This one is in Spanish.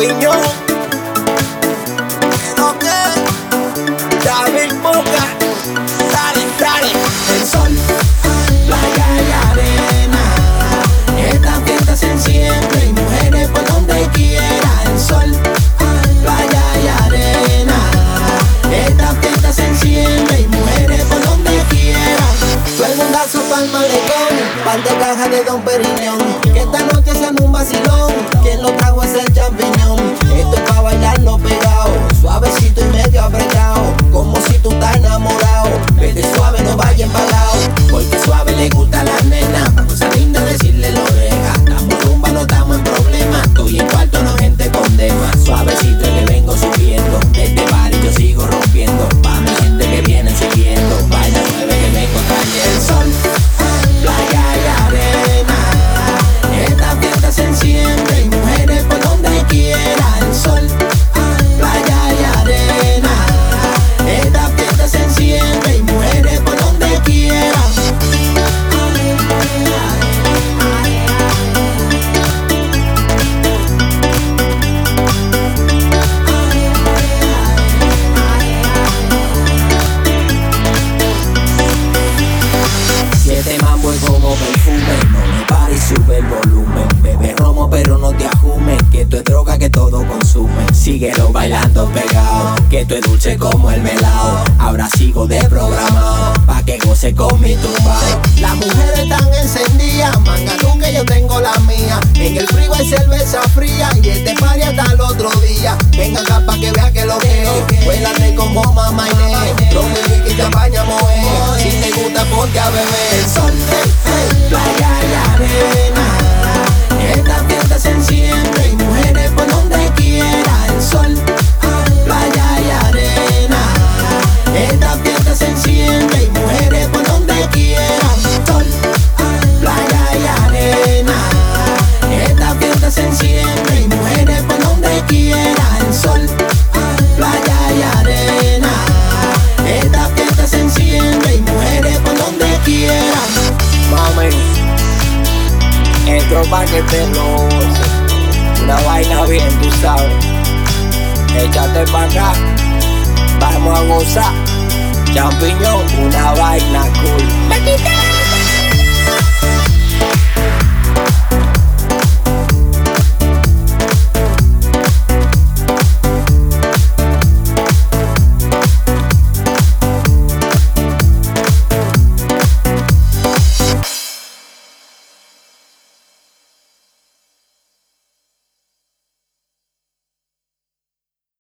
David Boca, dale, dale, el sol, playa y arena. Esta fiesta se enciende y mujeres por donde quiera. El sol, playa y arena. Esta fiesta se enciende y mujeres por donde quiera. Todo el su palma de pan de caja de Don Periñón. Que esta noche sean un vacilón. que todo consume. Siguieron bailando pegado, que tú es dulce como el melao. Ahora sigo de programa, pa' que goce con mi tumba. Las mujeres están encendidas, manga que yo tengo la mía. En el frío hay cerveza fría y este party hasta el otro día. Venga acá pa' que vea que lo que Bailate como mamá y nene, que te apañamos Si te gusta ponte a beber. El sol otro pa' que. Una vaina bien, tú sabes. Échate pa' acá, vamos a gozar. Champiñón, una vaina cool.